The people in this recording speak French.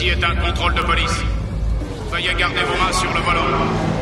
Ceci est un contrôle de police. Veuillez garder vos mains sur le volant.